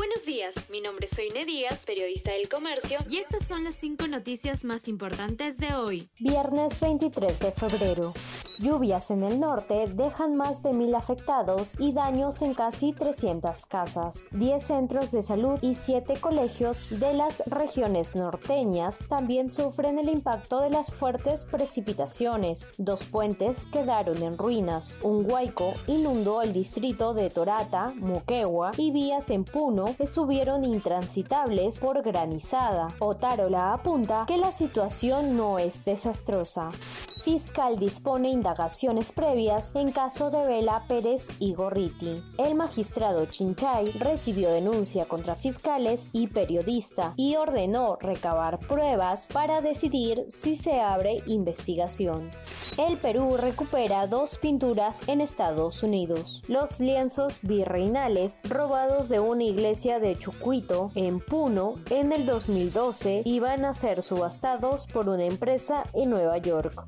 Buenos días, mi nombre es Soine Díaz, periodista del comercio, y estas son las cinco noticias más importantes de hoy. Viernes 23 de febrero. Lluvias en el norte dejan más de mil afectados y daños en casi 300 casas. 10 centros de salud y 7 colegios de las regiones norteñas también sufren el impacto de las fuertes precipitaciones. Dos puentes quedaron en ruinas. Un huaico inundó el distrito de Torata, Moquegua y vías en Puno estuvieron intransitables por granizada. Otárola apunta que la situación no es desastrosa. Fiscal dispone indagaciones previas en caso de Vela Pérez y Gorriti. El magistrado Chinchay recibió denuncia contra fiscales y periodista y ordenó recabar pruebas para decidir si se abre investigación. El Perú recupera dos pinturas en Estados Unidos. Los lienzos virreinales robados de una iglesia de Chucuito, en Puno, en el 2012 iban a ser subastados por una empresa en Nueva York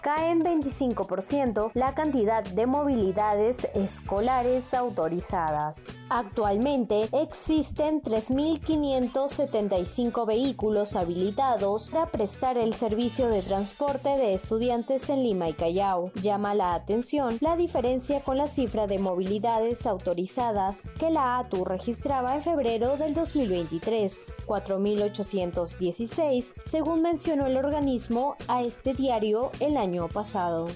cae en 25% la cantidad de movilidades escolares autorizadas. Actualmente existen 3.575 vehículos habilitados para prestar el servicio de transporte de estudiantes en Lima y Callao. Llama la atención la diferencia con la cifra de movilidades autorizadas que la ATU registraba en febrero del 2023, 4.816, según mencionó el organismo a este diario el año pasado.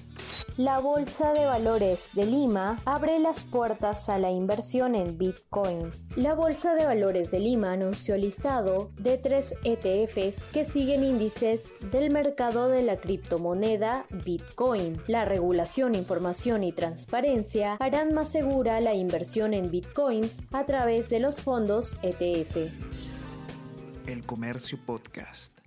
La Bolsa de Valores de Lima abre las puertas a la inversión en Bitcoin. La Bolsa de Valores de Lima anunció el listado de tres ETFs que siguen índices del mercado de la criptomoneda Bitcoin. La regulación, información y transparencia harán más segura la inversión en Bitcoins a través de los fondos ETF. El Comercio Podcast.